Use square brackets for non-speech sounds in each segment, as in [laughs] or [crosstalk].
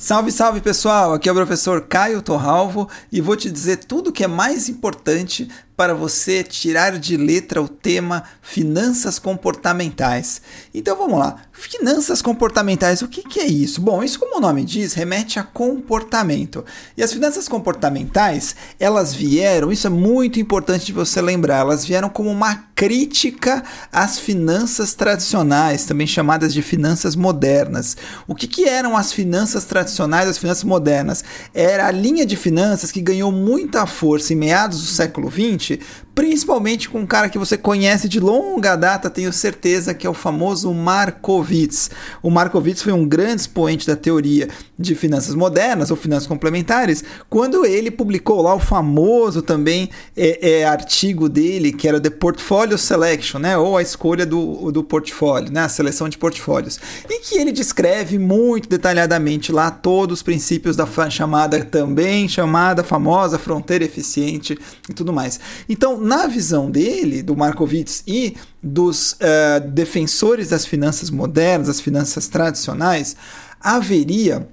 Salve, salve pessoal! Aqui é o professor Caio Torralvo e vou te dizer tudo o que é mais importante para você tirar de letra o tema finanças comportamentais. Então vamos lá. Finanças comportamentais, o que, que é isso? Bom, isso, como o nome diz, remete a comportamento. E as finanças comportamentais, elas vieram, isso é muito importante de você lembrar, elas vieram como uma crítica às finanças tradicionais, também chamadas de finanças modernas. O que, que eram as finanças tradicionais, as finanças modernas? Era a linha de finanças que ganhou muita força em meados do século XX gente principalmente com um cara que você conhece de longa data, tenho certeza que é o famoso Markowitz. O Markowitz foi um grande expoente da teoria de finanças modernas ou finanças complementares, quando ele publicou lá o famoso também é, é, artigo dele, que era The Portfolio Selection, né, ou a escolha do, do portfólio, né, a seleção de portfólios, e que ele descreve muito detalhadamente lá todos os princípios da chamada também chamada famosa fronteira eficiente e tudo mais. Então, na visão dele, do Markowitz e dos uh, defensores das finanças modernas, das finanças tradicionais, haveria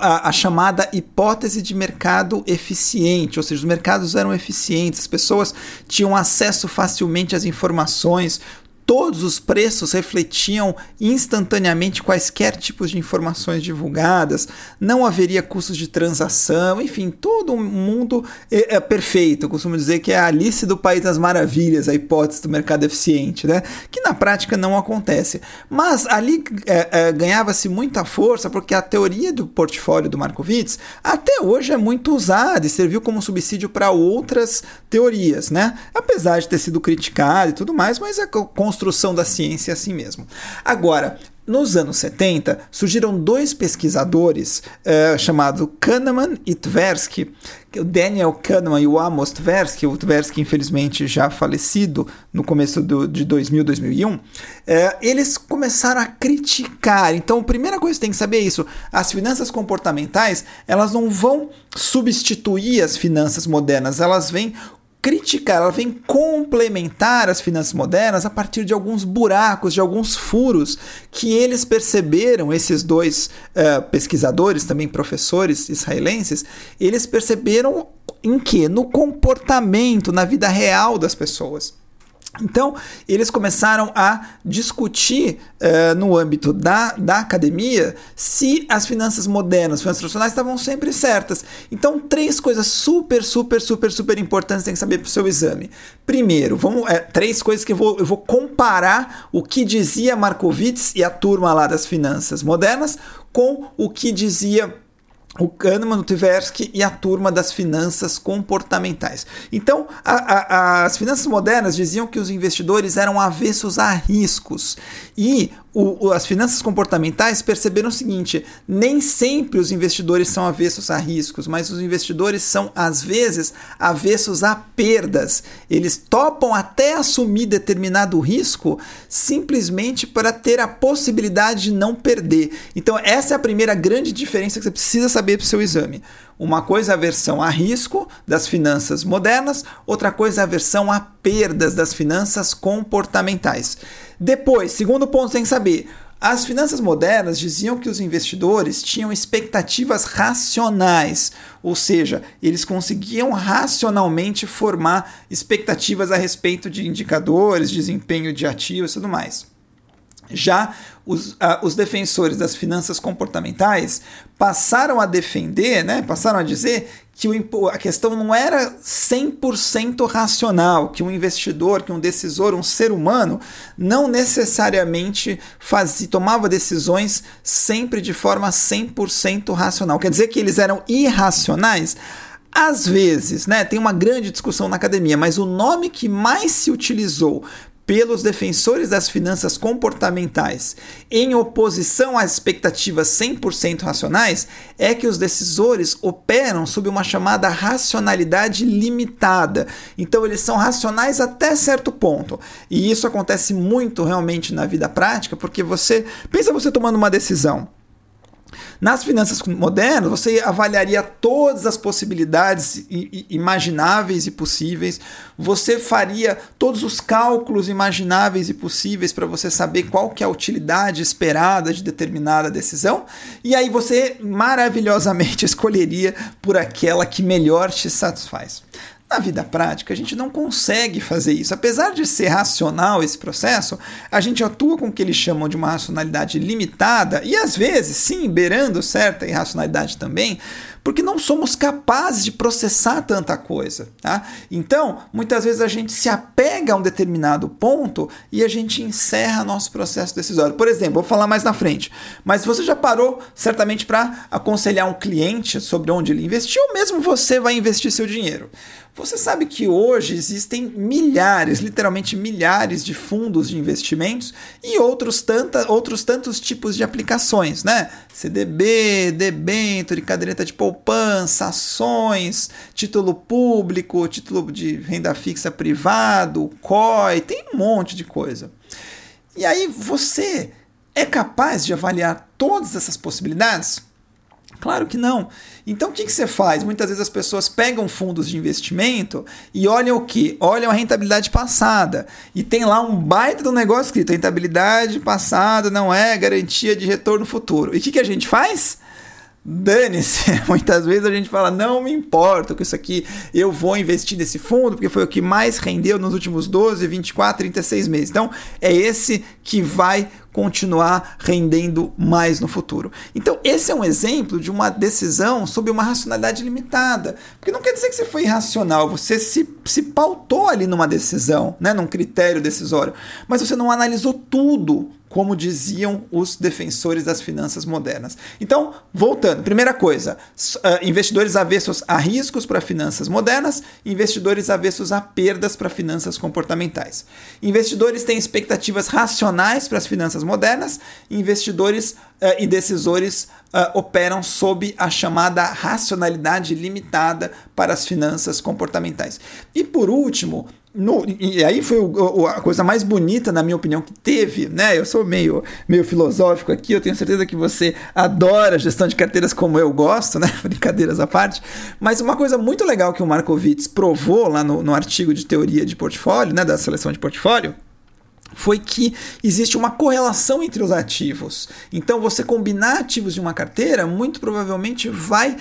a, a, chamada hipótese de mercado eficiente, ou seja, os mercados eram eficientes, as pessoas tinham acesso facilmente às informações, todos os preços refletiam instantaneamente quaisquer tipos de informações divulgadas, não haveria custos de transação, enfim, todo mundo é, é perfeito. Eu costumo dizer que é a Alice do País das Maravilhas, a hipótese do mercado eficiente, né? que na prática não acontece. Mas ali é, é, ganhava-se muita força porque a teoria do portfólio do Markowitz até hoje é muito usada e serviu como subsídio para outras teorias, né? apesar de ter sido criticada e tudo mais, mas a construção construção da ciência é assim mesmo. Agora, nos anos 70, surgiram dois pesquisadores uh, chamados Kahneman e Tversky, o Daniel Kahneman e o Amos Tversky, o Tversky infelizmente já falecido no começo do, de 2000, 2001, uh, eles começaram a criticar. Então, a primeira coisa que tem que saber é isso, as finanças comportamentais, elas não vão substituir as finanças modernas, elas vêm criticar, ela vem complementar as finanças modernas a partir de alguns buracos, de alguns furos que eles perceberam, esses dois uh, pesquisadores, também professores israelenses, eles perceberam em que? No comportamento, na vida real das pessoas. Então, eles começaram a discutir uh, no âmbito da, da academia se as finanças modernas, as finanças tradicionais estavam sempre certas. Então, três coisas super, super, super, super importantes tem que saber para o seu exame. Primeiro, vamos, é, três coisas que eu vou, eu vou comparar o que dizia Markowitz e a turma lá das finanças modernas com o que dizia o Kahneman, o Tversky e a turma das finanças comportamentais. Então, a, a, as finanças modernas diziam que os investidores eram avessos a riscos e o, o, as finanças comportamentais perceberam o seguinte: nem sempre os investidores são avessos a riscos, mas os investidores são, às vezes, avessos a perdas. Eles topam até assumir determinado risco simplesmente para ter a possibilidade de não perder. Então, essa é a primeira grande diferença que você precisa saber para o seu exame. Uma coisa é a versão a risco das finanças modernas, outra coisa é a versão a perdas das finanças comportamentais. Depois, segundo ponto, tem que saber. As finanças modernas diziam que os investidores tinham expectativas racionais, ou seja, eles conseguiam racionalmente formar expectativas a respeito de indicadores, desempenho de ativos e tudo mais. Já os, os defensores das finanças comportamentais passaram a defender, né, passaram a dizer que o, a questão não era 100% racional, que um investidor, que um decisor, um ser humano, não necessariamente fazia, tomava decisões sempre de forma 100% racional. Quer dizer que eles eram irracionais? Às vezes, né, tem uma grande discussão na academia, mas o nome que mais se utilizou pelos defensores das finanças comportamentais em oposição às expectativas 100% racionais é que os decisores operam sob uma chamada racionalidade limitada. Então eles são racionais até certo ponto. E isso acontece muito realmente na vida prática, porque você pensa você tomando uma decisão. Nas finanças modernas, você avaliaria todas as possibilidades imagináveis e possíveis, você faria todos os cálculos imagináveis e possíveis para você saber qual que é a utilidade esperada de determinada decisão, e aí você maravilhosamente [laughs] escolheria por aquela que melhor te satisfaz. Na vida prática, a gente não consegue fazer isso. Apesar de ser racional esse processo, a gente atua com o que eles chamam de uma racionalidade limitada e às vezes, sim, beirando certa irracionalidade também, porque não somos capazes de processar tanta coisa. Tá? Então, muitas vezes a gente se apega a um determinado ponto e a gente encerra nosso processo decisório. Por exemplo, vou falar mais na frente, mas você já parou certamente para aconselhar um cliente sobre onde ele investir ou mesmo você vai investir seu dinheiro. Você sabe que hoje existem milhares, literalmente milhares de fundos de investimentos e outros, tanta, outros tantos tipos de aplicações, né? CDB, debênture, caderneta de poupança, ações, título público, título de renda fixa privado, COI, tem um monte de coisa. E aí você é capaz de avaliar todas essas possibilidades? Claro que não. Então o que, que você faz? Muitas vezes as pessoas pegam fundos de investimento e olham o que? Olham a rentabilidade passada. E tem lá um baita do negócio escrito: rentabilidade passada não é garantia de retorno futuro. E o que, que a gente faz? Dane-se, [laughs] muitas vezes a gente fala, não me importa com isso aqui, eu vou investir nesse fundo porque foi o que mais rendeu nos últimos 12, 24, 36 meses. Então, é esse que vai continuar rendendo mais no futuro. Então, esse é um exemplo de uma decisão sob uma racionalidade limitada. Porque não quer dizer que você foi irracional, você se, se pautou ali numa decisão, né, num critério decisório, mas você não analisou tudo como diziam os defensores das finanças modernas. Então, voltando, primeira coisa, uh, investidores avessos a riscos para finanças modernas, investidores avessos a perdas para finanças comportamentais. Investidores têm expectativas racionais para as finanças modernas, investidores uh, e decisores uh, operam sob a chamada racionalidade limitada para as finanças comportamentais. E por último, no, e aí foi o, a coisa mais bonita, na minha opinião, que teve, né? Eu sou meio, meio filosófico aqui, eu tenho certeza que você adora gestão de carteiras como eu gosto, né? [laughs] Brincadeiras à parte. Mas uma coisa muito legal que o Markowitz provou lá no, no artigo de teoria de portfólio, né? Da seleção de portfólio, foi que existe uma correlação entre os ativos. Então, você combinar ativos de uma carteira muito provavelmente vai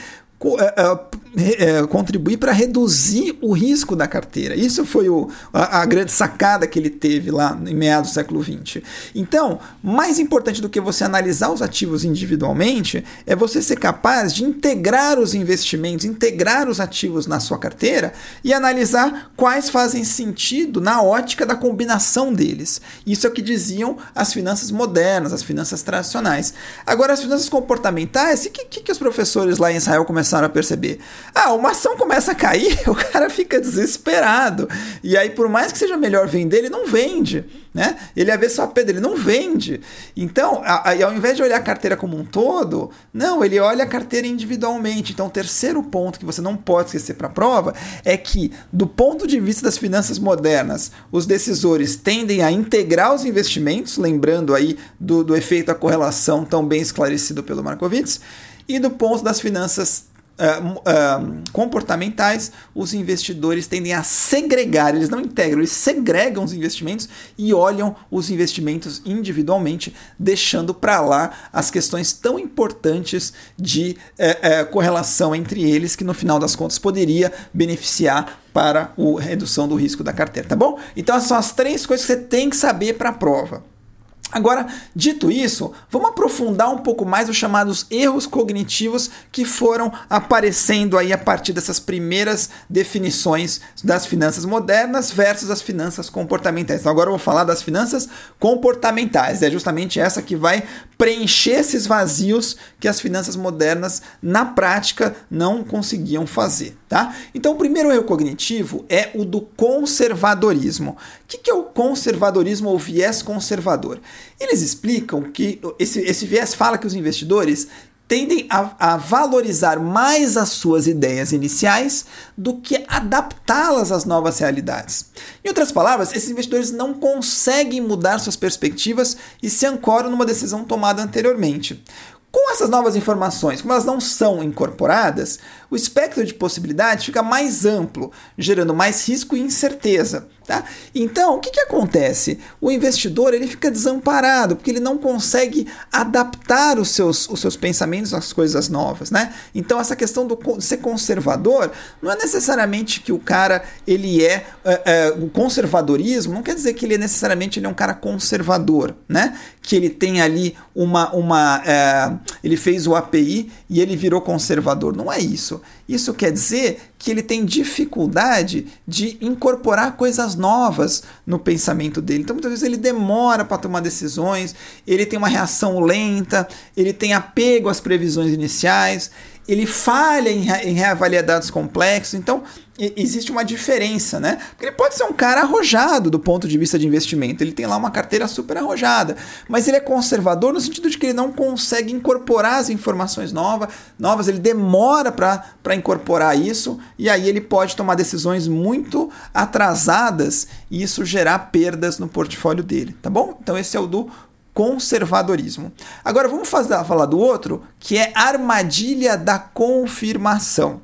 contribuir para reduzir o risco da carteira. Isso foi o, a, a, grande sacada que ele teve lá em meados do século XX. Então, mais importante do que você analisar os ativos individualmente é você ser capaz de integrar os investimentos, integrar os ativos na sua carteira e analisar quais fazem sentido na ótica da combinação deles. Isso é o que diziam as finanças modernas, as finanças tradicionais. Agora, as finanças comportamentais, o que, que, que os professores lá em Israel começaram começaram a perceber. Ah, uma ação começa a cair, [laughs] o cara fica desesperado. E aí, por mais que seja melhor vender, ele não vende. Né? Ele ia ver só pedra, ele não vende. Então, a, a, ao invés de olhar a carteira como um todo, não, ele olha a carteira individualmente. Então, o terceiro ponto que você não pode esquecer para a prova é que, do ponto de vista das finanças modernas, os decisores tendem a integrar os investimentos, lembrando aí do, do efeito da correlação tão bem esclarecido pelo Markowitz, e do ponto das finanças Uh, comportamentais, os investidores tendem a segregar, eles não integram, eles segregam os investimentos e olham os investimentos individualmente, deixando para lá as questões tão importantes de uh, correlação entre eles, que no final das contas poderia beneficiar para a redução do risco da carteira, tá bom? Então, essas são as três coisas que você tem que saber para a prova. Agora, dito isso, vamos aprofundar um pouco mais os chamados erros cognitivos que foram aparecendo aí a partir dessas primeiras definições das finanças modernas versus as finanças comportamentais. Então, agora eu vou falar das finanças comportamentais. É justamente essa que vai preencher esses vazios que as finanças modernas, na prática, não conseguiam fazer. Tá? Então, o primeiro erro cognitivo é o do conservadorismo. O que é o conservadorismo ou viés conservador? Eles explicam que esse, esse viés fala que os investidores tendem a, a, valorizar mais as suas ideias iniciais do que adaptá-las às novas realidades. Em outras palavras, esses investidores não conseguem mudar suas perspectivas e se ancoram numa decisão tomada anteriormente. Com essas novas informações, como elas não são incorporadas, o espectro de possibilidades fica mais amplo, gerando mais risco e incerteza. Tá? Então, o que, que acontece? O investidor ele fica desamparado porque ele não consegue adaptar os seus, os seus pensamentos às coisas novas. Né? Então, essa questão do ser conservador não é necessariamente que o cara ele é, é, é o conservadorismo não quer dizer que ele é necessariamente ele é um cara conservador, né? Que ele tem ali uma uma é, ele fez o API e ele virou conservador. Não é isso. Isso quer dizer que ele tem dificuldade de incorporar coisas novas no pensamento dele. Então, muitas vezes ele demora para tomar decisões, ele tem uma reação lenta, ele tem apego às previsões iniciais, ele falha em, em reavaliar dados complexos. Então, existe uma diferença, né? Porque ele pode ser um cara arrojado do ponto de vista de investimento, ele tem lá uma carteira super arrojada, mas ele é conservador no sentido de que ele não consegue incorporar as informações novas, novas ele demora para incorporar isso, e aí ele pode tomar decisões muito atrasadas e isso gerar perdas no portfólio dele, tá bom? Então esse é o do conservadorismo. Agora vamos fazer, falar do outro, que é armadilha da confirmação.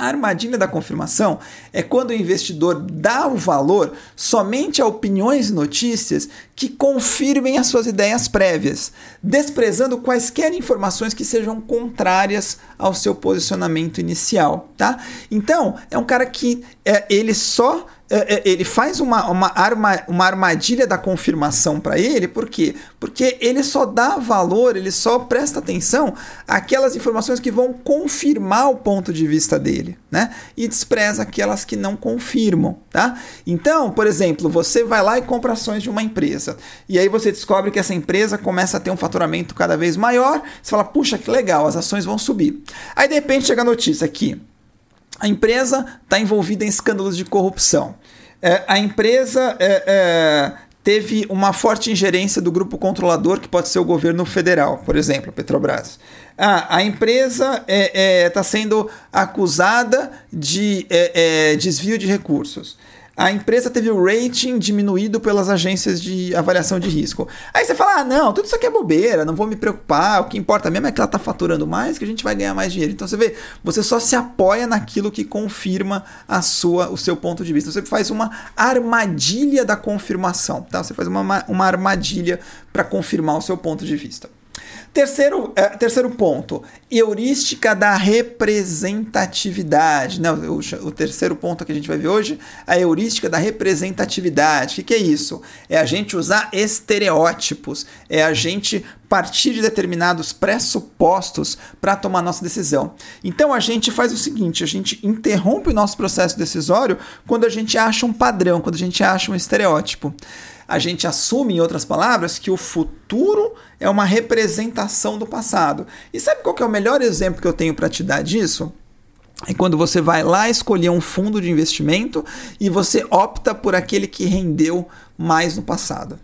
A armadilha da confirmação é quando o investidor dá o valor somente a opiniões e notícias que confirmem as suas ideias prévias, desprezando quaisquer informações que sejam contrárias ao seu posicionamento inicial, tá? Então, é um cara que é, ele só ele faz uma, uma, arma, uma armadilha da confirmação para ele, por quê? Porque ele só dá valor, ele só presta atenção àquelas informações que vão confirmar o ponto de vista dele, né? E despreza aquelas que não confirmam, tá? Então, por exemplo, você vai lá e compra ações de uma empresa, e aí você descobre que essa empresa começa a ter um faturamento cada vez maior, você fala, puxa, que legal, as ações vão subir. Aí de repente chega a notícia aqui, a empresa está envolvida em escândalos de corrupção. É, a empresa é, é, teve uma forte ingerência do grupo controlador, que pode ser o governo federal, por exemplo, a Petrobras. Ah, a empresa está é, é, sendo acusada de desvio de recursos a empresa teve o rating diminuído pelas agências de avaliação de risco. Aí você fala: ah, não, tudo isso aqui é bobeira, não vou me preocupar, o que importa mesmo é que ela está faturando mais, que a gente vai ganhar mais dinheiro. Então você vê, você só se apoia naquilo que confirma a sua, o seu ponto de vista. Você faz uma armadilha da confirmação, tá? Você faz uma, uma armadilha para confirmar o seu ponto de vista. Terceiro, é, terceiro ponto, heurística da representatividade. Né? O, o, terceiro ponto que a gente vai ver hoje, a heurística da representatividade. O que, que é isso? É a gente usar estereótipos, é a gente partir de determinados pressupostos para tomar nossa decisão. Então a gente faz o seguinte: a gente interrompe o nosso processo decisório quando a gente acha um padrão, quando a gente acha um estereótipo a gente assume, em outras palavras, que o futuro é uma representação do passado. E sabe qual é o melhor exemplo que eu tenho para te dar disso? É quando você vai lá escolher um fundo de investimento e você opta por aquele que rendeu mais no passado.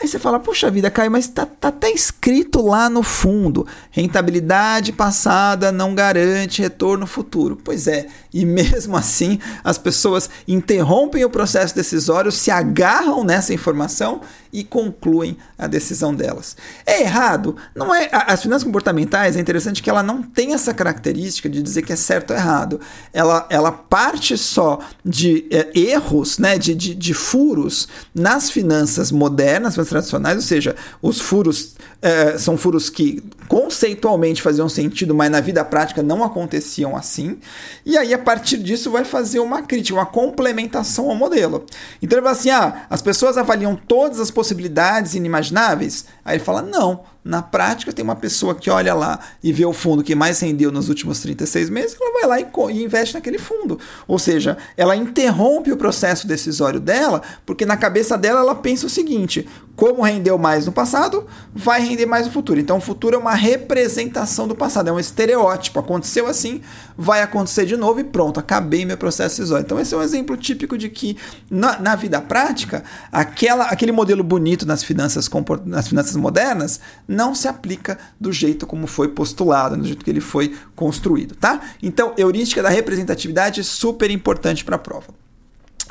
Aí você fala, puxa vida, Caio, mas tá, tá até escrito lá no fundo: rentabilidade passada não garante retorno futuro. Pois é, e mesmo [laughs] assim as pessoas interrompem o processo decisório, se agarram nessa informação e concluem a decisão delas. É errado? Não é. As finanças comportamentais é interessante que ela não tem essa característica de dizer que é certo ou errado. Ela, ela parte só de é, erros, né, de, de, de furos nas finanças modernas, tradicionais, ou seja, os furos é, são furos que conceitualmente faziam sentido, mas na vida prática não aconteciam assim. E aí, a partir disso, vai fazer uma crítica, uma complementação ao modelo. Então ele vai assim: ah, as pessoas avaliam todas as possibilidades inimagináveis. Aí ele fala: não, na prática, tem uma pessoa que olha lá e vê o fundo que mais rendeu nos últimos 36 meses, ela vai lá e, investe naquele fundo. Ou seja, ela interrompe o processo decisório dela, porque na cabeça dela ela pensa o seguinte: como rendeu mais no passado, vai render mais no futuro. Então, o futuro é uma representação do passado, é um estereótipo. Aconteceu assim, vai acontecer de novo e pronto, acabei meu processo decisório. Então, esse é um exemplo típico de que na, na vida prática, aquela, aquele modelo bonito nas finanças, nas finanças modernas não se aplica do jeito como foi postulado, do jeito que ele foi construído, tá? Então, heurística da representatividade é super importante para a prova.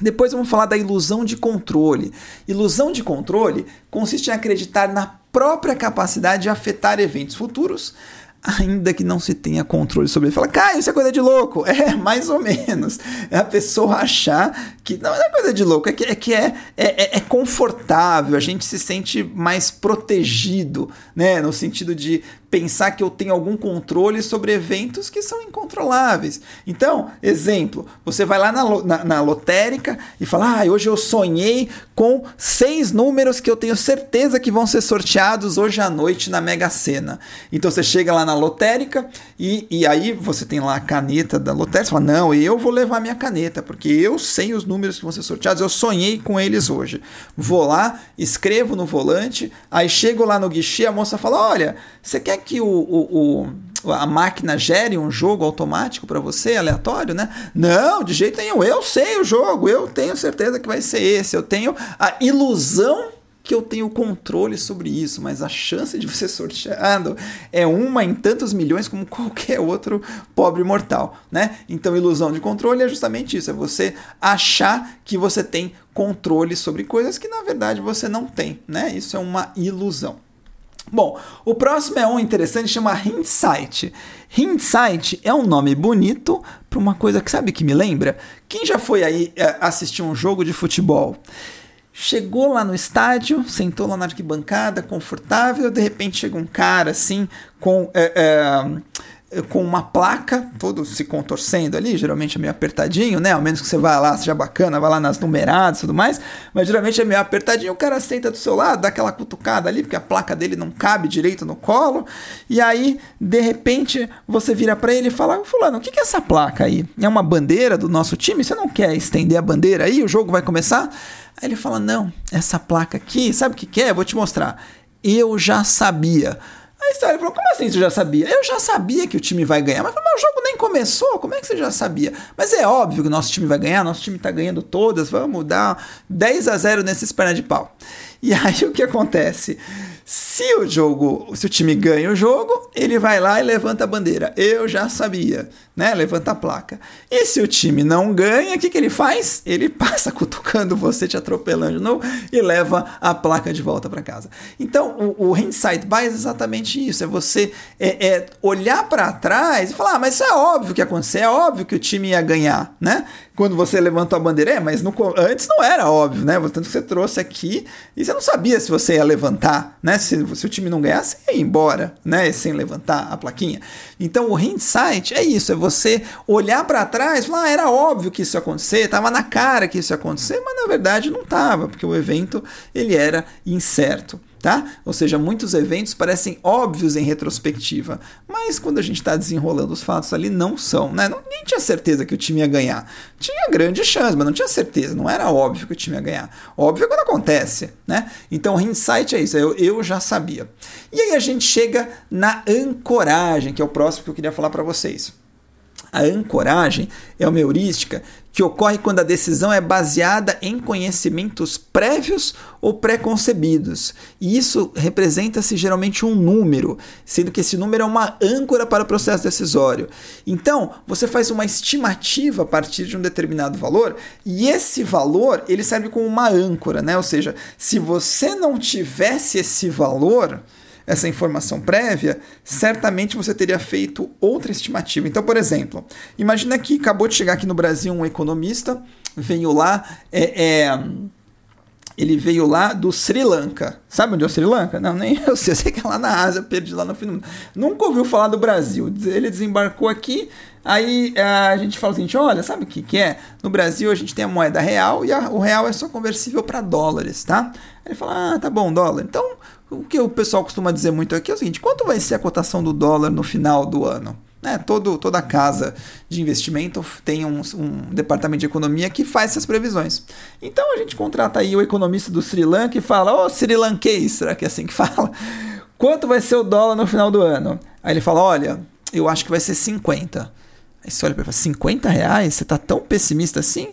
Depois vamos falar da ilusão de controle. Ilusão de controle consiste em acreditar na própria capacidade de afetar eventos futuros, ainda que não se tenha controle sobre ele. Fala, Caio, isso é coisa de louco. É, mais ou menos. É a pessoa achar que. Não, é coisa de louco, é que, é, que é, é, é confortável, a gente se sente mais protegido, né? No sentido de pensar que eu tenho algum controle sobre eventos que são incontroláveis. Então, exemplo, você vai lá na, na, na lotérica e fala: ah, hoje eu sonhei com seis números que eu tenho certeza que vão ser sorteados hoje à noite na Mega Sena. Então você chega lá na lotérica e, e aí você tem lá a caneta da lotérica, você fala: não, eu vou levar minha caneta, porque eu sei os números que vão ser sorteados, eu sonhei com eles hoje. Vou lá, escrevo no volante, aí chego lá no guichê, a moça fala: olha, você quer que o, o, o, a máquina gere um jogo automático para você, aleatório, né? Não, de jeito nenhum. Eu sei o jogo, eu tenho certeza que vai ser esse. Eu tenho a ilusão que eu tenho controle sobre isso, mas a chance de você [laughs] sorteado é uma em tantos milhões como qualquer outro pobre mortal, né? Então, ilusão de controle é justamente isso, é você achar que você tem controle sobre coisas que na verdade você não tem, né? Isso é uma ilusão. Bom, o próximo é um interessante, chama Hindsight. Hindsight é um nome bonito para uma coisa que sabe que me lembra? Quem já foi aí é, assistir um jogo de futebol? Chegou lá no estádio, sentou lá na arquibancada, confortável, de repente chega um cara assim com é, é, com uma placa, todo se contorcendo ali, geralmente é meio apertadinho, né? Ao menos que você vá lá, seja bacana, vá lá nas numeradas e tudo mais, mas geralmente é meio apertadinho, o cara senta do seu lado, dá aquela cutucada ali, porque a placa dele não cabe direito no colo, e aí, de repente, você vira para ele e fala: Fulano, o que é essa placa aí? É uma bandeira do nosso time? Você não quer estender a bandeira aí? O jogo vai começar? Aí ele fala: Não, essa placa aqui, sabe o que é? Vou te mostrar. Eu já sabia. Aí você falou, como assim você já sabia? Eu já sabia que o time vai ganhar. Mas, mas o jogo nem começou, como é que você já sabia? Mas é óbvio que nosso time vai ganhar, nosso time tá ganhando todas, vamos dar 10 a 0 nesses pernas de pau. E aí [laughs] o que acontece? Se o jogo, se o time ganha o jogo, ele vai lá e levanta a bandeira. Eu já sabia, né? Levanta a placa. E se o time não ganha, o que, que ele faz? Ele [laughs] passa cutucando você, te atropelando de novo e leva a placa de volta para casa. Então, o, o hindsight bias é exatamente isso: é você é, é olhar para trás e falar, ah, mas isso é óbvio que ia acontecer, é óbvio que o time ia ganhar, né? Quando você levantou a bandeira, é, mas no, antes não era óbvio, né? Tanto que você trouxe aqui e você não sabia se você ia levantar, né? Se, se o time não ganhasse, ia embora, né? Sem levantar a plaquinha. Então o hindsight é isso, é você olhar para trás falar, ah, era óbvio que isso ia acontecer, tava na cara que isso ia acontecer, mas na verdade não tava, porque o evento ele era incerto tá? Ou seja, muitos eventos parecem óbvios em retrospectiva, mas quando a gente está desenrolando os fatos ali, não são, né? Não, nem tinha certeza que o time ia ganhar. Tinha grande chance, mas não tinha certeza, não era óbvio que o time ia ganhar. Óbvio é quando acontece, né? Então, hindsight é isso, eu, eu já sabia. E aí a gente chega na ancoragem, que é o próximo que eu queria falar para vocês. A ancoragem é uma heurística que ocorre quando a decisão é baseada em conhecimentos prévios ou pré-concebidos. E isso representa-se geralmente um número, sendo que esse número é uma âncora para o processo decisório. Então, você faz uma estimativa a partir de um determinado valor, e esse valor ele serve como uma âncora, né? Ou seja, se você não tivesse esse valor, essa informação prévia, certamente você teria feito outra estimativa. Então, por exemplo, imagina que acabou de chegar aqui no Brasil um economista, veio lá, é, é ele veio lá do Sri Lanka. Sabe onde é o Sri Lanka? Não, nem [laughs] eu sei. Eu sei que é lá na Ásia, perdi lá no fim do mundo. Nunca ouviu falar do Brasil. Ele desembarcou aqui, aí é, a gente fala o seguinte: olha, sabe o que, que é? No Brasil a gente tem a moeda real e a, o real é só conversível para dólares, tá? Ele fala: ah, tá bom, dólar. Então o que o pessoal costuma dizer muito aqui é o seguinte: quanto vai ser a cotação do dólar no final do ano? Né? Todo, toda casa de investimento tem um, um, departamento de economia que faz essas previsões. Então a gente contrata aí o economista do Sri Lanka e fala: Ô oh, Sri Lankês, será que é assim que [laughs] fala? Quanto vai ser o dólar no final do ano? Aí ele fala: Olha, eu acho que vai ser 50. Aí você olha para ele e fala: 50 reais? Você está tão pessimista assim?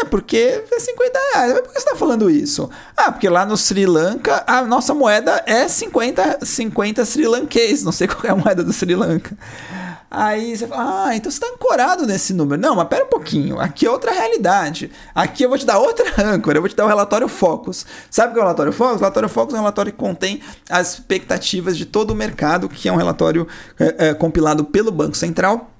É, porque é 50 reais. Mas por que você está falando isso? Ah, porque lá no Sri Lanka a nossa moeda é 50, 50 Sri Lankês. Não sei [laughs] qual é a moeda do Sri Lanka. Aí você fala, ah, então você está ancorado nesse número. Não, mas pera um pouquinho, aqui é outra realidade. Aqui eu vou te dar outra [laughs] âncora, eu vou te dar o relatório Focus. Sabe o que é o relatório Focus? O relatório Focus é um relatório que contém as expectativas de todo o mercado, que é um relatório é, é, compilado pelo Banco Central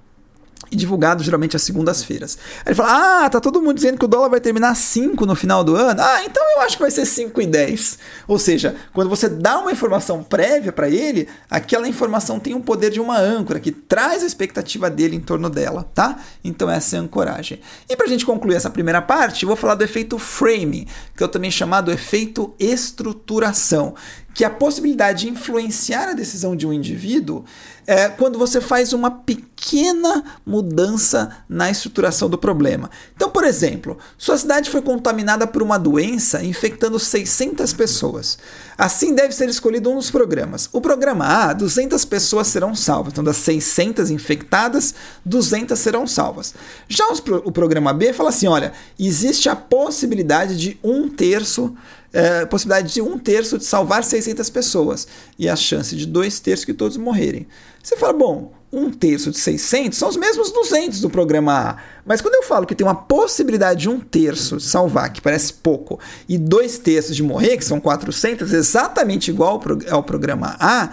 e divulgado geralmente às segundas-feiras. Ele fala: Ah, tá todo mundo dizendo que o dólar vai terminar 5 no final do ano. Ah, então eu acho que vai ser 5 e 10. Ou seja, quando você dá uma informação prévia para ele, aquela informação tem o um poder de uma âncora que traz a expectativa dele em torno dela, tá? Então essa é a ancoragem. E para a gente concluir essa primeira parte, eu vou falar do efeito framing, que eu também chamado efeito estruturação, que a possibilidade de influenciar a decisão de um indivíduo é quando você faz uma pequena mudança na estruturação do problema. Então, por exemplo, sua cidade foi contaminada por uma doença infectando 600 pessoas. Assim deve ser escolhido um dos programas. O programa A, 200 pessoas serão salvas. Então, das 600 infectadas, 200 serão salvas. Já o programa B fala assim: olha, existe a possibilidade de um terço é, possibilidade de um terço de salvar 600 pessoas e a chance de dois terços que todos morrerem. Você fala, bom, um terço de 600 são os mesmos 200 do programa A. Mas quando eu falo que tem uma possibilidade de um terço de salvar, que parece pouco, e dois terços de morrer, que são 400, exatamente igual ao programa A, é,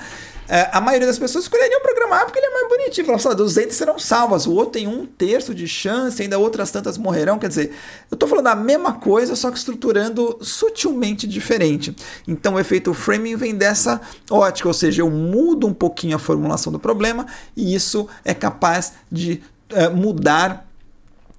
a maioria das pessoas escolheria o programa A porque ele é mais bonitinho. Fala, só, 200 serão salvas, o outro tem um terço de chance, ainda outras tantas morrerão. Quer dizer, eu estou falando a mesma coisa, só que estruturando sutilmente diferente. Então o efeito framing vem dessa ótica, ou seja, eu mudo um pouquinho a formulação do problema e isso é capaz de uh, mudar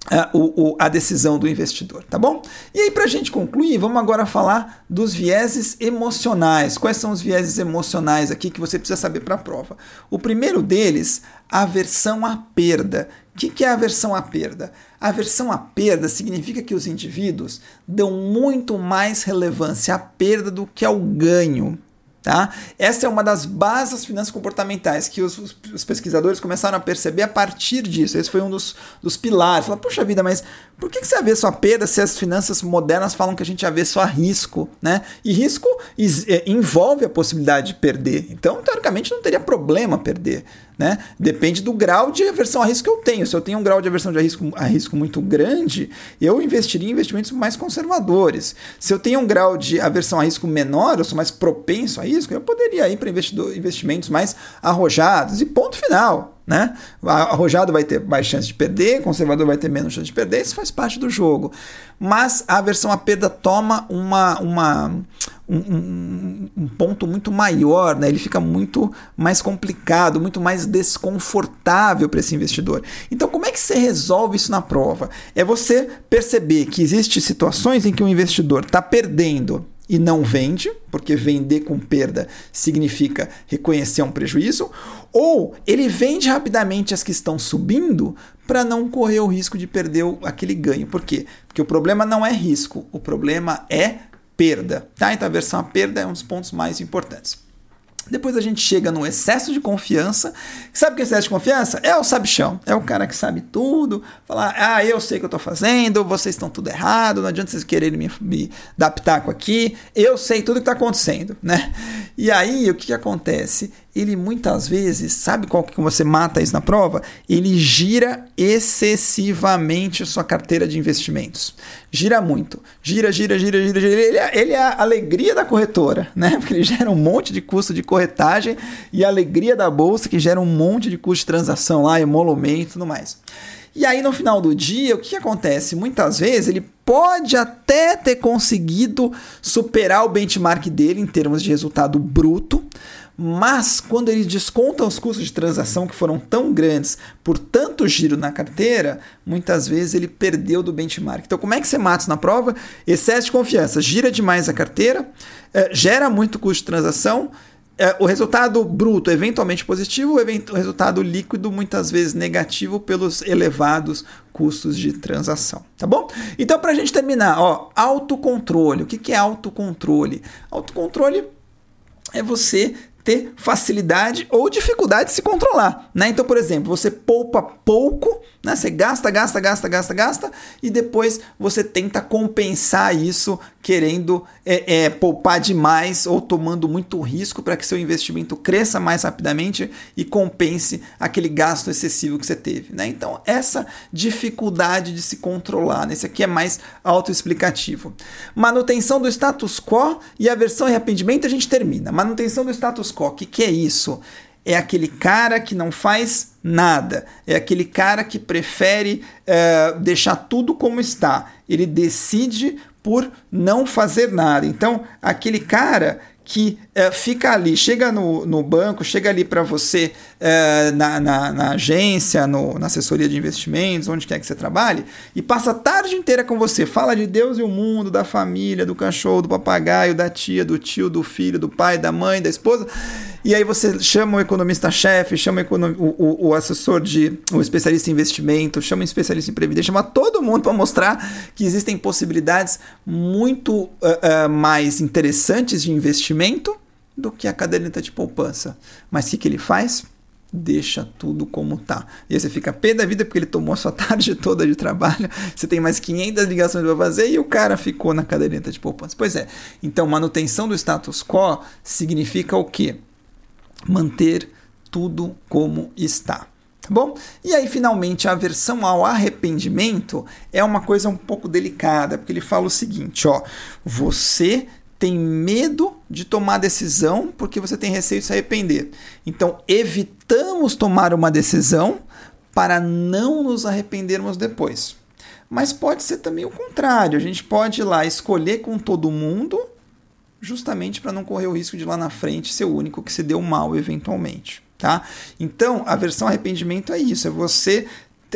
Uh, o, a decisão do investidor, tá bom? E aí, para a gente concluir, vamos agora falar dos vieses emocionais. Quais são os vieses emocionais aqui que você precisa saber para a prova? O primeiro deles, aversão à perda. O que, que é aversão à perda? A aversão à perda significa que os indivíduos dão muito mais relevância à perda do que ao ganho. Tá? Essa é uma das bases das finanças comportamentais que os, os, pesquisadores começaram a perceber a partir disso. Esse foi um dos, dos pilares. Fala, puxa vida, mas por que, que você vê só perda se as finanças modernas falam que a gente vê só risco? Né? E risco é, envolve a possibilidade de perder. Então, teoricamente, não teria problema perder. Né? Depende do grau de aversão a risco que eu tenho. Se eu tenho um grau de aversão de risco, a risco muito grande, eu investiria em investimentos mais conservadores. Se eu tenho um grau de aversão a risco menor, eu sou mais propenso a risco, eu poderia ir para investimentos mais arrojados. E ponto final. Né? Arrojado vai ter mais chance de perder, conservador vai ter menos chance de perder, isso faz parte do jogo. Mas a aversão à perda toma uma, uma, um, um, um, ponto muito maior, né? ele fica muito mais complicado, muito mais desconfortável para esse investidor. Então, como é que você resolve isso na prova? É você perceber que existem situações em que o investidor está perdendo e não vende, porque vender com perda significa reconhecer um prejuízo, ou ele vende rapidamente as que estão subindo para não correr o risco de perder aquele ganho. Por quê? Porque o problema não é risco, o problema é perda. Tá? Então a versão a perda é um dos pontos mais importantes. Depois a gente chega no excesso de confiança. Sabe o que é excesso de confiança? É o sabichão. É o cara que sabe tudo. Falar, ah, eu sei o que eu estou fazendo, vocês estão tudo errado, não adianta vocês quererem me, me dar pitaco aqui. Eu sei tudo o que está acontecendo, né? E aí, o que, que acontece? Ele muitas vezes, sabe qual que você mata isso na prova? Ele gira excessivamente sua carteira de investimentos. Gira muito. Gira, gira, gira, gira, gira. Ele é, ele é a alegria da corretora, né? [laughs] Porque ele gera um monte de custo de corretagem e a alegria da bolsa que gera um monte de custo de transação lá, emolumento e tudo mais. E aí, no final do dia, o que acontece? Muitas vezes ele pode até ter conseguido superar o benchmark dele em termos de resultado bruto, mas quando ele desconta os custos de transação que foram tão grandes por tanto giro na carteira, muitas vezes ele perdeu do benchmark. Então, como é que você mata isso na prova? Excesso de confiança, gira demais a carteira, é, gera muito custo de transação. É, o resultado bruto eventualmente positivo, o resultado líquido muitas vezes negativo pelos elevados custos de transação, tá bom? Então, para a gente terminar, ó, autocontrole. O que, que é autocontrole? Autocontrole é você ter facilidade ou dificuldade de se controlar, né? Então, por exemplo, você poupa pouco, né? Você gasta, gasta, gasta, gasta, gasta e depois você tenta compensar isso querendo é, é, poupar demais ou tomando muito risco para que seu investimento cresça mais rapidamente e compense aquele gasto excessivo que você teve, né? Então, essa dificuldade de se controlar, né? Esse aqui é mais autoexplicativo. Manutenção do status quo e a versão arrependimento a gente termina. Manutenção do status quo, o que, é isso? É aquele cara que não faz nada. É aquele cara que prefere é, deixar tudo como está. Ele decide por não fazer nada. Então, aquele cara que é, fica ali, chega no, no banco, chega ali para você é, na, na, na, agência, no, na assessoria de investimentos, onde quer que você trabalhe, e passa a tarde inteira com você, fala de Deus e o mundo, da família, do cachorro, do papagaio, da tia, do tio, do filho, do pai, da mãe, da esposa e aí você chama o economista-chefe, chama o, o, o, assessor de. o especialista em investimento, chama o especialista em previdência, chama todo mundo para mostrar que existem possibilidades muito uh, uh, mais interessantes de investimento do que a caderneta de poupança. Mas o que, que ele faz? deixa tudo como tá. E aí você fica pé da vida porque ele tomou a sua [laughs] tarde toda de trabalho, você tem mais 500 ligações para fazer e o cara ficou na caderneta de poupança. Pois é. Então, manutenção do status quo significa o quê? Manter tudo como está. Tá bom? E aí, finalmente, a aversão ao arrependimento é uma coisa um pouco delicada, porque ele fala o seguinte: ó, você tem medo de tomar decisão porque você tem receio de se arrepender. Então, evitamos tomar uma decisão para não nos arrependermos depois. Mas pode ser também o contrário. A gente pode ir lá escolher com todo mundo justamente para não correr o risco de lá na frente ser o único que se deu mal eventualmente, tá? Então, a versão arrependimento é isso, é você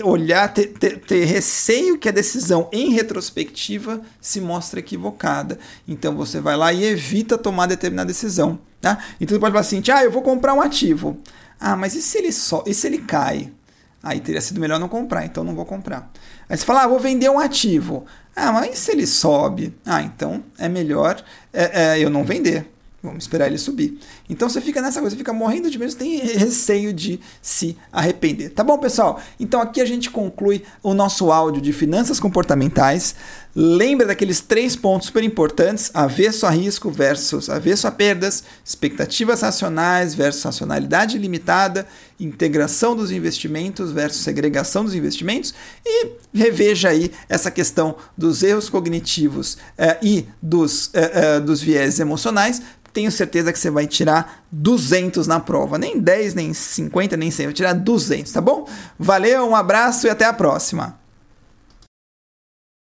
olhar, ter, ter, ter, receio que a decisão em retrospectiva se mostre equivocada. Então você vai lá e evita tomar determinada decisão. Tá? Então você pode falar assim: ah, eu vou comprar um ativo. Ah, mas e se ele só, e se ele cai? Aí teria sido melhor não comprar, então não vou comprar. Aí você fala, ah, vou vender um ativo. Ah, mas se ele sobe? Ah, então é melhor é, é, eu não vender. Vamos esperar ele subir. Então você fica nessa coisa, fica morrendo de medo, tem receio de se arrepender. Tá bom, pessoal? Então aqui a gente conclui o nosso áudio de finanças comportamentais. Lembra daqueles três pontos super importantes: avesso a risco versus avesso a perdas, expectativas racionais versus racionalidade limitada, integração dos investimentos versus segregação dos investimentos e reveja aí essa questão dos erros cognitivos eh, e dos, eh, eh, dos viés emocionais tenho certeza que você vai tirar 200 na prova. Nem 10, nem 50, nem 100, vai tirar 200, tá bom? Valeu, um abraço e até a próxima.